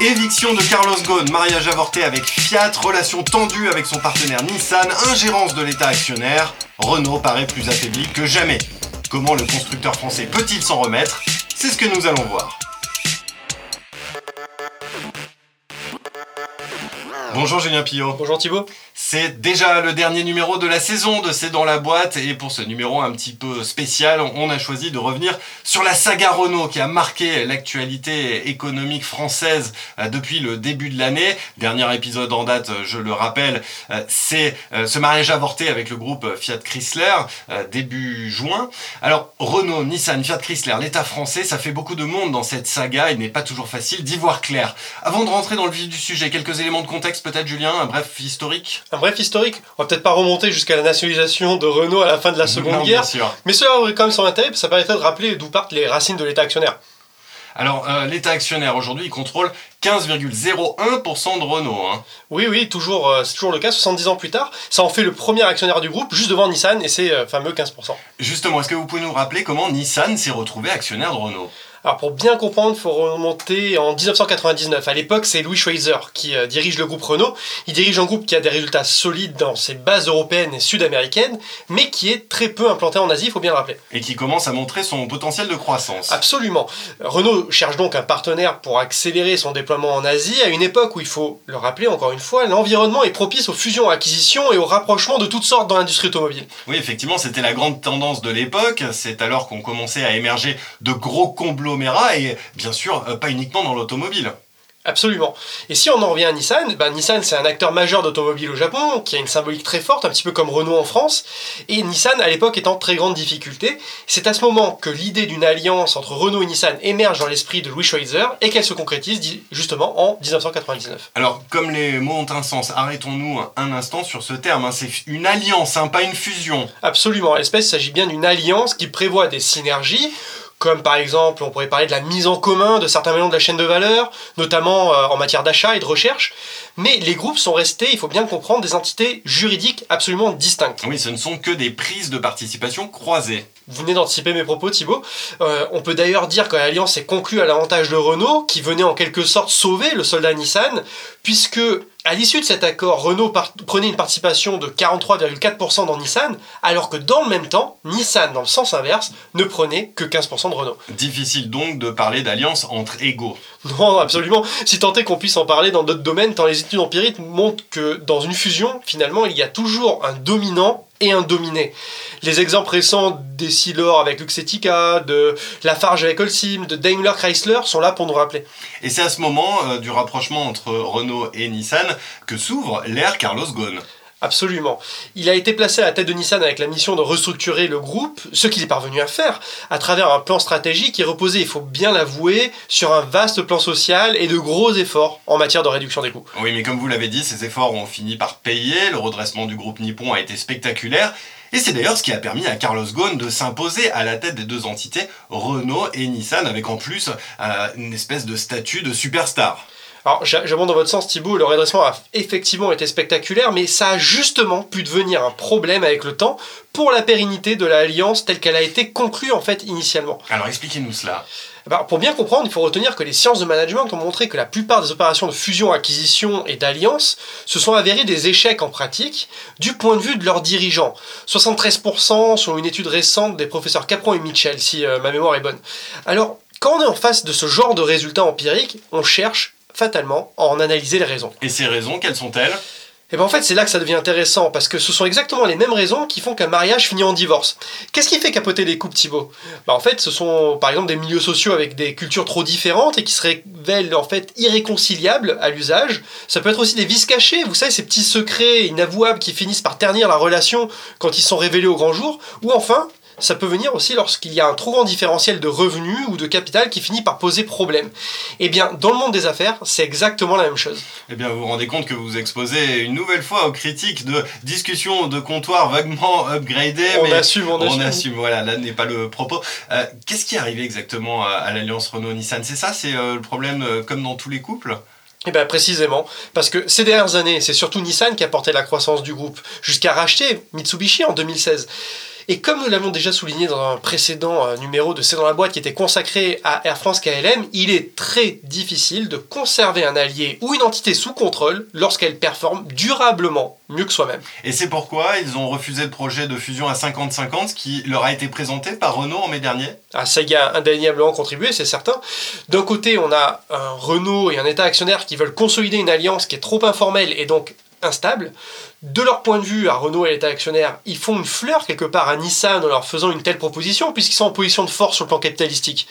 Éviction de Carlos Ghosn, mariage avorté avec Fiat, relation tendue avec son partenaire Nissan, ingérence de l'État actionnaire, Renault paraît plus affaibli que jamais. Comment le constructeur français peut-il s'en remettre? C'est ce que nous allons voir. Bonjour Julien Pillot. Bonjour Thibaut. C'est déjà le dernier numéro de la saison de C'est dans la boîte et pour ce numéro un petit peu spécial, on a choisi de revenir sur la saga Renault qui a marqué l'actualité économique française euh, depuis le début de l'année. Dernier épisode en date, je le rappelle, euh, c'est euh, ce mariage avorté avec le groupe Fiat Chrysler début juin. Alors Renault, Nissan, Fiat Chrysler, l'État français, ça fait beaucoup de monde dans cette saga. Il n'est pas toujours facile d'y voir clair. Avant de rentrer dans le vif du sujet, quelques éléments de contexte peut-être Julien, un bref historique? Un bref historique, on va peut-être pas remonter jusqu'à la nationalisation de Renault à la fin de la Seconde Guerre, mais cela aurait quand même son intérêt, ça permettrait de rappeler d'où partent les racines de l'État actionnaire. Alors, euh, l'État actionnaire aujourd'hui, il contrôle 15,01% de Renault. Hein. Oui, oui, toujours, euh, c'est toujours le cas, 70 ans plus tard. Ça en fait le premier actionnaire du groupe, juste devant Nissan, et c'est euh, fameux 15%. Justement, est-ce que vous pouvez nous rappeler comment Nissan s'est retrouvé actionnaire de Renault? Alors pour bien comprendre, il faut remonter en 1999. À l'époque, c'est Louis Schweizer qui euh, dirige le groupe Renault. Il dirige un groupe qui a des résultats solides dans ses bases européennes et sud-américaines, mais qui est très peu implanté en Asie, il faut bien le rappeler. Et qui commence à montrer son potentiel de croissance. Absolument. Renault cherche donc un partenaire pour accélérer son déploiement en Asie, à une époque où il faut le rappeler encore une fois, l'environnement est propice aux fusions, acquisitions et au rapprochement de toutes sortes dans l'industrie automobile. Oui, effectivement, c'était la grande tendance de l'époque. C'est alors qu'on commençait à émerger de gros et bien sûr euh, pas uniquement dans l'automobile. Absolument. Et si on en revient à Nissan, ben Nissan c'est un acteur majeur d'automobile au Japon, qui a une symbolique très forte, un petit peu comme Renault en France, et Nissan à l'époque est en très grande difficulté. C'est à ce moment que l'idée d'une alliance entre Renault et Nissan émerge dans l'esprit de Louis Schweitzer et qu'elle se concrétise justement en 1999. Alors comme les mots ont un sens, arrêtons-nous un instant sur ce terme, hein. c'est une alliance, hein, pas une fusion. Absolument, à l'espèce il s'agit bien d'une alliance qui prévoit des synergies comme par exemple on pourrait parler de la mise en commun de certains éléments de la chaîne de valeur, notamment euh, en matière d'achat et de recherche, mais les groupes sont restés, il faut bien comprendre, des entités juridiques absolument distinctes. Oui, ce ne sont que des prises de participation croisées. Vous venez d'anticiper mes propos, Thibault. Euh, on peut d'ailleurs dire que l'alliance est conclue à l'avantage de Renault, qui venait en quelque sorte sauver le soldat Nissan, puisque à l'issue de cet accord, Renault prenait une participation de 43,4% dans Nissan, alors que dans le même temps, Nissan, dans le sens inverse, ne prenait que 15% de Renault. Difficile donc de parler d'alliance entre égaux. Non, absolument. Si tant est qu'on puisse en parler dans d'autres domaines, tant les études empiriques montrent que dans une fusion, finalement, il y a toujours un dominant et un dominé. Les exemples récents d'Essilor avec Luxetica, de Lafarge avec Holcim, de Daimler Chrysler sont là pour nous rappeler. Et c'est à ce moment euh, du rapprochement entre Renault et Nissan que s'ouvre l'ère Carlos Ghosn. Absolument. Il a été placé à la tête de Nissan avec la mission de restructurer le groupe, ce qu'il est parvenu à faire, à travers un plan stratégique qui reposait, il faut bien l'avouer, sur un vaste plan social et de gros efforts en matière de réduction des coûts. Oui, mais comme vous l'avez dit, ces efforts ont fini par payer, le redressement du groupe Nippon a été spectaculaire, et c'est d'ailleurs ce qui a permis à Carlos Ghosn de s'imposer à la tête des deux entités, Renault et Nissan, avec en plus euh, une espèce de statut de superstar. Alors, j'abonde dans votre sens, Thibault, le redressement a effectivement été spectaculaire, mais ça a justement pu devenir un problème avec le temps pour la pérennité de l'alliance telle qu'elle a été conclue en fait initialement. Alors, expliquez-nous cela. Eh ben, pour bien comprendre, il faut retenir que les sciences de management ont montré que la plupart des opérations de fusion, acquisition et d'alliance se sont avérées des échecs en pratique du point de vue de leurs dirigeants. 73% selon une étude récente des professeurs Capron et Mitchell, si euh, ma mémoire est bonne. Alors, quand on est en face de ce genre de résultats empiriques, on cherche fatalement en analyser les raisons. Et ces raisons, quelles sont-elles? Et eh bien en fait, c'est là que ça devient intéressant, parce que ce sont exactement les mêmes raisons qui font qu'un mariage finit en divorce. Qu'est-ce qui fait capoter les couples, Thibaut? Bah, En fait, ce sont par exemple des milieux sociaux avec des cultures trop différentes et qui se révèlent en fait irréconciliables à l'usage. Ça peut être aussi des vices cachés, vous savez, ces petits secrets inavouables qui finissent par ternir la relation quand ils sont révélés au grand jour. Ou enfin, ça peut venir aussi lorsqu'il y a un trop grand différentiel de revenus ou de capital qui finit par poser problème. Eh bien, dans le monde des affaires, c'est exactement la même chose. Eh bien, vous vous rendez compte que vous exposez une nouvelle fois aux critiques de discussions de comptoir vaguement upgradées. On assume, on, on assume. Voilà, là n'est pas le propos. Euh, qu'est-ce qui est arrivé exactement à, l'alliance Renault-Nissan? C'est ça, c'est euh, le problème euh, comme dans tous les couples? Eh bien précisément, parce que ces dernières années, c'est surtout Nissan qui a porté la croissance du groupe, jusqu'à racheter Mitsubishi en 2016. Et comme nous l'avons déjà souligné dans un précédent euh, numéro de C'est dans la boîte qui était consacré à Air France KLM, il est très difficile de conserver un allié ou une entité sous contrôle lorsqu'elle performe durablement mieux que soi-même. Et c'est pourquoi ils ont refusé le projet de fusion à 50-50 qui leur a été présenté par Renault en mai dernier. Ah, ça y a indéniablement contribué, c'est certain. D'un côté, on a un Renault et un État actionnaire qui veulent consolider une alliance qui est trop informelle et donc instable. De leur point de vue, à Renault et l'État actionnaire, ils font une fleur quelque part à Nissan en leur faisant une telle proposition, puisqu'ils sont en position de force sur le plan capitalistique.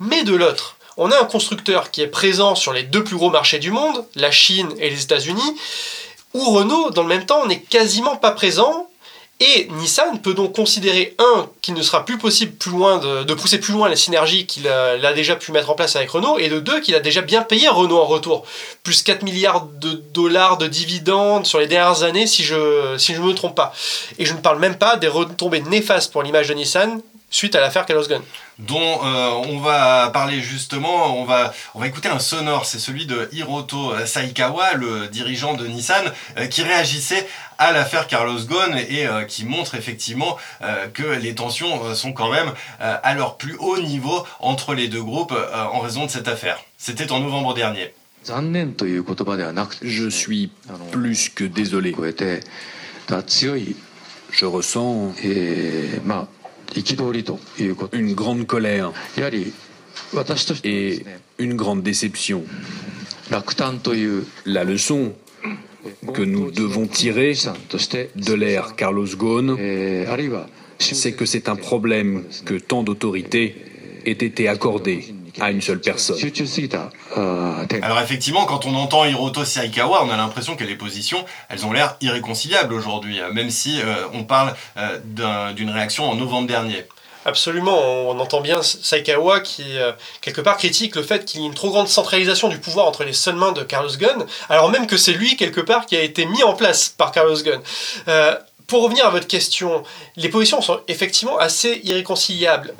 Mais de l'autre, on a un constructeur qui est présent sur les deux plus gros marchés du monde, la Chine et les États-Unis, où Renault, dans le même temps, n'est quasiment pas présent, et Nissan peut donc considérer, un, qu'il ne sera plus possible plus loin de, pousser plus loin les synergies qu'il a, déjà pu mettre en place avec Renault, et de deux, qu'il a déjà bien payé Renault en retour. Plus 4 milliards de dollars de dividendes sur les dernières années, si je si je ne me trompe pas. Et je ne parle même pas des retombées néfastes pour l'image de Nissan, suite à l'affaire Carlos Ghosn. Dont euh, on va parler justement, on va, on va écouter un sonore, c'est celui de Hiroto Saikawa, le dirigeant de Nissan, euh, qui réagissait à l'affaire Carlos Ghosn et euh, qui montre effectivement que les tensions sont quand même à leur plus haut niveau entre les deux groupes en raison de cette affaire. C'était en novembre dernier. Je suis plus que désolé. Je ressens une grande colère. Et une grande déception. La leçon que nous devons tirer de l'ère Carlos Ghosn, c'est que c'est un problème que tant d'autorités aient été accordées à une seule personne. Alors effectivement, quand on entend Hiroto Saikawa, on a l'impression que les positions, elles ont l'air irréconciliables aujourd'hui, euh, même si euh, on parle euh, d'une réaction en novembre dernier. Absolument, on entend bien Saikawa qui, quelque part, critique le fait qu'il y ait une trop grande centralisation du pouvoir entre les seules mains de Carlos Ghosn, alors même que c'est lui, quelque part, qui a été mis en place par Carlos Ghosn. pour revenir à votre question, les positions sont effectivement assez irréconciliables.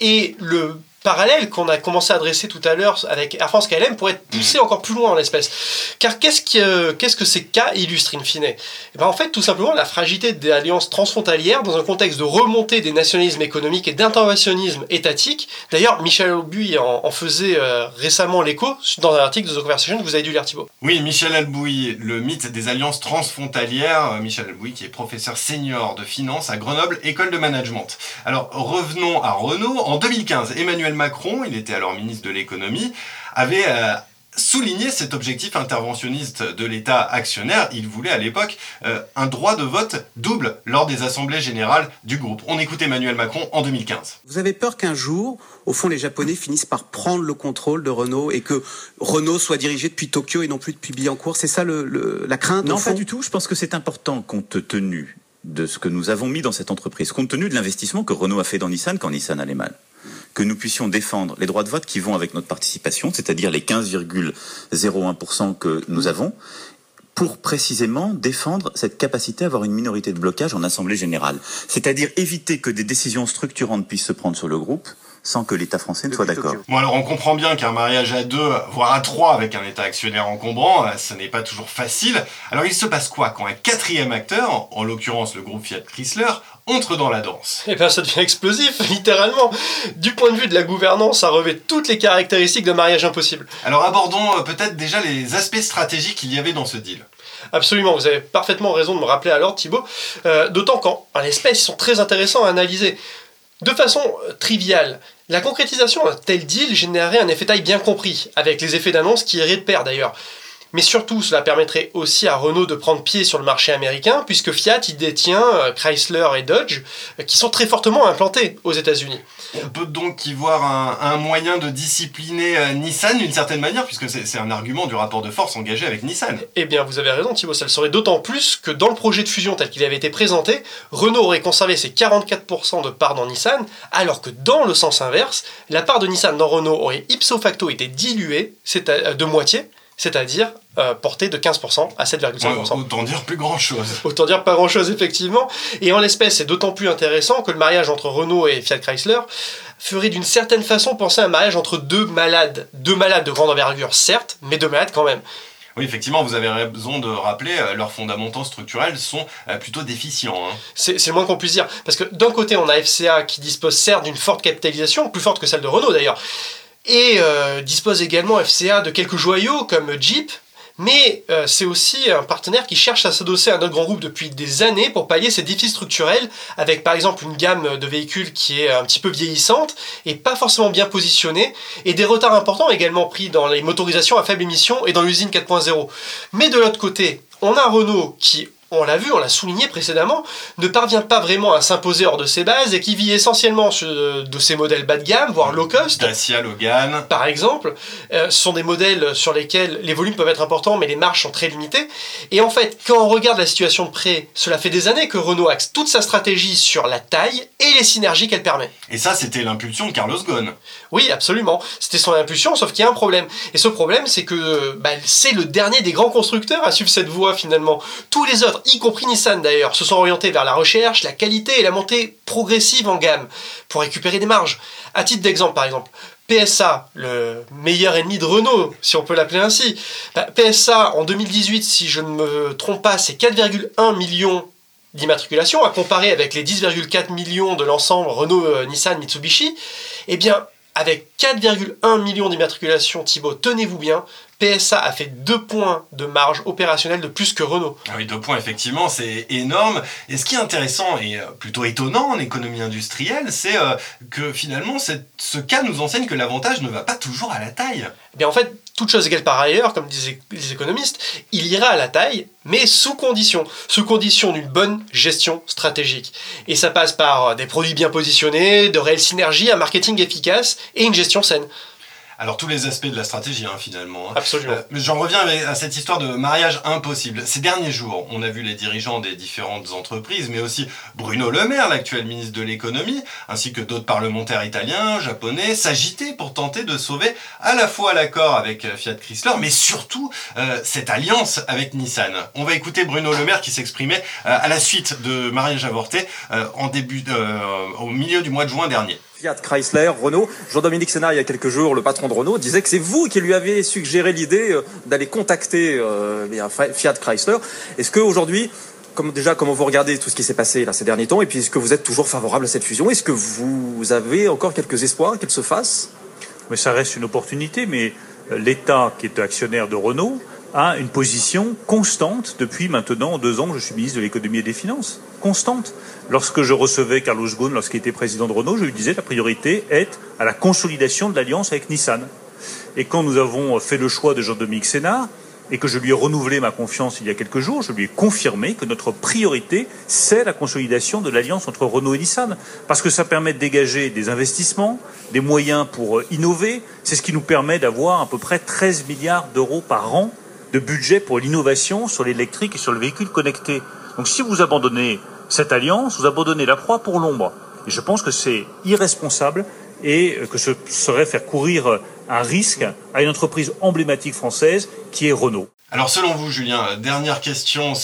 et le parallèle qu'on a commencé à adresser tout à l'heure avec Air France KLM pourrait être poussé mm. encore plus loin en l'espèce. Car qu'est-ce que, qu'est-ce que ces cas illustrent in fine? Et eh ben En fait, tout simplement la fragilité des alliances transfrontalières dans un contexte de remontée des nationalismes économiques et d'interventionnisme étatique. D'ailleurs, Michel Albouy en, faisait euh, récemment l'écho dans un article de The Conversation que vous avez dû lire, Thibault. Oui, Michel Albouy, le mythe des alliances transfrontalières. Euh, Michel Albouy qui est professeur senior de finance à Grenoble, école de management. Alors, revenons à Renault. En 2015, Emmanuel Macron, il était alors ministre de l'économie, avait euh, souligné cet objectif interventionniste de l'État actionnaire. Il voulait à l'époque euh, un droit de vote double lors des assemblées générales du groupe. On écoute Emmanuel Macron en 2015. Vous avez peur qu'un jour, au fond, les Japonais finissent par prendre le contrôle de Renault et que Renault soit dirigé depuis Tokyo et non plus depuis Billancourt? C'est ça la crainte Non, pas du tout. Je pense que c'est important compte tenu de ce que nous avons mis dans cette entreprise, compte tenu de l'investissement que Renault a fait dans Nissan quand Nissan allait mal que nous puissions défendre les droits de vote qui vont avec notre participation, c'est-à-dire les 15,01% que nous avons, pour précisément défendre cette capacité à avoir une minorité de blocage en Assemblée générale. C'est-à-dire éviter que des décisions structurantes puissent se prendre sur le groupe sans que l'État français ne soit d'accord. Bon alors on comprend bien qu'un mariage à deux, voire à trois avec un État actionnaire encombrant, euh, ce n'est pas toujours facile. Alors il se passe quoi quand un quatrième acteur, en l'occurrence le groupe Fiat Chrysler, entre dans la danse? Eh bien, ça devient explosif, littéralement. Du point de vue de la gouvernance, ça revêt toutes les caractéristiques de mariage impossible. Alors, abordons euh, peut-être déjà les aspects stratégiques qu'il y avait dans ce deal. Absolument, vous avez parfaitement raison de me rappeler à l'ordre, Thibaut. Euh, d'autant qu'en l'espèce, ils sont très intéressants à analyser. De façon euh, triviale, la concrétisation d'un tel deal générerait un effet taille bien compris, avec les effets d'annonce qui iraient de pair d'ailleurs. Mais surtout, cela permettrait aussi à Renault de prendre pied sur le marché américain, puisque Fiat y détient euh, Chrysler et Dodge, euh, qui sont très fortement implantés aux États-Unis. On peut donc y voir un, moyen de discipliner euh, Nissan d'une certaine manière, puisque c'est un argument du rapport de force engagé avec Nissan. Eh bien, vous avez raison, Thibaut, ça le serait d'autant plus que dans le projet de fusion tel qu'il avait été présenté, Renault aurait conservé ses 44% de part dans Nissan, alors que dans le sens inverse, la part de Nissan dans Renault aurait ipso facto été diluée, c'est de moitié, c'est-à-dire euh, porté de 15% à 7,5%. autant dire plus grand-chose. Autant dire pas grand-chose, effectivement. Et en l'espèce, c'est d'autant plus intéressant que le mariage entre Renault et Fiat Chrysler ferait d'une certaine façon penser à un mariage entre deux malades. Deux malades de grande envergure, certes, mais deux malades quand même. Oui, effectivement, vous avez raison de rappeler, euh, leurs fondamentaux structurels sont euh, plutôt déficients. hein. C'est c'est le moins qu'on puisse dire. Parce que d'un côté, on a FCA qui dispose certes d'une forte capitalisation, plus forte que celle de Renault d'ailleurs, et euh, dispose également FCA de quelques joyaux comme Jeep, mais euh, c'est aussi un partenaire qui cherche à s'adosser à notre grand groupe depuis des années pour pallier ses défis structurels, avec par exemple une gamme de véhicules qui est un petit peu vieillissante et pas forcément bien positionnée, et des retards importants également pris dans les motorisations à faible émission et dans l'usine 4.0. Mais de l'autre côté, on a Renault qui, on l'a vu, on l'a souligné précédemment, ne parvient pas vraiment à s'imposer hors de ses bases et qui vit essentiellement de ses modèles bas de gamme, voire low cost. Dacia Logan, Par exemple, euh, ce sont des modèles sur lesquels les volumes peuvent être importants, mais les marges sont très limitées. Et en fait, quand on regarde la situation de près, cela fait des années que Renault axe toute sa stratégie sur la taille et les synergies qu'elle permet. et ça c'était l'impulsion de Carlos Ghosn. Oui, absolument. C'était son impulsion, sauf qu'il y a un problème. Et ce problème, c'est que bah, c'est le dernier des grands constructeurs à suivre cette voie finalement. Tous les autres, y compris Nissan d'ailleurs, se sont orientés vers la recherche, la qualité et la montée progressive en gamme pour récupérer des marges. À titre d'exemple, par exemple, PSA, le meilleur ennemi de Renault, si on peut l'appeler ainsi. Bah, PSA, en 2018, si je ne me trompe pas, c'est 4,1 millions d'immatriculations, à comparer avec les 10,4 millions de l'ensemble Renault, euh, Nissan, Mitsubishi. Eh bien, avec 4,1 millions d'immatriculations, Thibaut, tenez-vous bien, PSA a fait 2 points de marge opérationnelle de plus que Renault. Ah Oui, deux points, effectivement, c'est énorme. Et ce qui est intéressant et euh, plutôt étonnant en économie industrielle, c'est euh, que finalement, ce cas nous enseigne que l'avantage ne va pas toujours à la taille. Eh bien, en fait, toute chose égale par ailleurs, comme disaient les économistes, il ira à la taille, mais sous condition. Sous condition d'une bonne gestion stratégique. Et ça passe par des produits bien positionnés, de réelles synergies, un marketing efficace et une gestion saine. Alors, tous les aspects de la stratégie, hein, finalement. hein. Absolument. Euh, J'en reviens à cette histoire de mariage impossible. Ces derniers jours, on a vu les dirigeants des différentes entreprises, mais aussi Bruno Le Maire, l'actuel ministre de l'économie, ainsi que d'autres parlementaires italiens, japonais, s'agiter pour tenter de sauver à la fois l'accord avec euh, Fiat Chrysler, mais surtout euh, cette alliance avec Nissan. On va écouter Bruno Le Maire qui s'exprimait euh, à la suite de mariage avorté euh, en début, euh, au milieu du mois de juin dernier. Fiat, Chrysler, Renault. Jean-Dominique Sénat, il y a quelques jours, le patron de Renault, disait que c'est vous qui lui avez suggéré l'idée euh, d'aller contacter euh, Fiat, Chrysler. Est-ce qu'aujourd'hui, comme, déjà, comment vous regardez tout ce qui s'est passé là, ces derniers temps, et puis est-ce que vous êtes toujours favorable à cette fusion? Est-ce que vous avez encore quelques espoirs qu'elle se fasse? Mais ça reste une opportunité, mais euh, l'État, qui est actionnaire de Renault, a une position constante depuis maintenant deux ans je suis ministre de l'économie et des finances. Constante. Lorsque je recevais Carlos Ghosn, lorsqu'il était président de Renault, je lui disais la priorité est à la consolidation de l'alliance avec Nissan. Et quand nous avons fait le choix de Jean-Dominique Sénat, et que je lui ai renouvelé ma confiance il y a quelques jours, je lui ai confirmé que notre priorité, c'est la consolidation de l'alliance entre Renault et Nissan. Parce que ça permet de dégager des investissements, des moyens pour innover. C'est ce qui nous permet d'avoir à peu près 13 milliards d'euros par an de budget pour l'innovation sur l'électrique et sur le véhicule connecté. Donc si vous abandonnez cette alliance, vous abandonnez la proie pour l'ombre. Et je pense que c'est irresponsable et que ce serait faire courir un risque à une entreprise emblématique française qui est Renault. Alors selon vous, Julien, dernière question,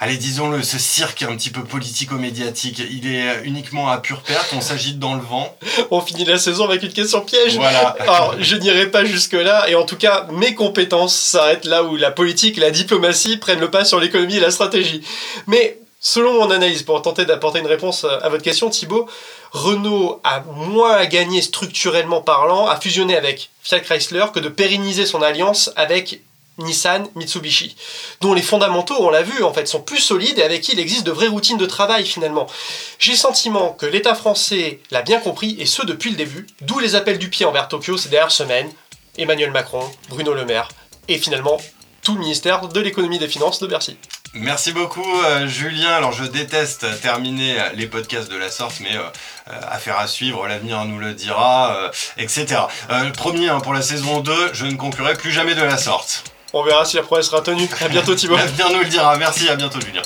allez disons-le, ce cirque un petit peu politico-médiatique, il est uniquement à pure perte, on s'agite dans le vent. On finit la saison avec une question piège. Voilà. Alors, je n'irai pas jusque-là, et en tout cas, mes compétences s'arrêtent là où la politique et la diplomatie prennent le pas sur l'économie et la stratégie. Mais, selon mon analyse, pour tenter d'apporter une réponse à votre question, Thibaut, Renault a moins à gagner structurellement parlant à fusionner avec Fiat Chrysler que de pérenniser son alliance avec Nissan, Mitsubishi, dont les fondamentaux, on l'a vu, en fait, sont plus solides et avec qui il existe de vraies routines de travail finalement. J'ai le sentiment que l'État français l'a bien compris, et ce depuis le début, d'où les appels du pied envers Tokyo ces dernières semaines, Emmanuel Macron, Bruno Le Maire, et finalement tout le ministère de l'économie et des finances de Bercy. Merci beaucoup euh, Julien. Alors je déteste terminer les podcasts de la sorte, mais euh, euh, affaire à suivre, l'avenir nous le dira, etc. Promis, hein, pour la saison 2, je ne conclurai plus jamais de la sorte. On verra si la promesse sera tenue. À bientôt Thibaut. L'avenir nous le dira. Merci, à bientôt Julien.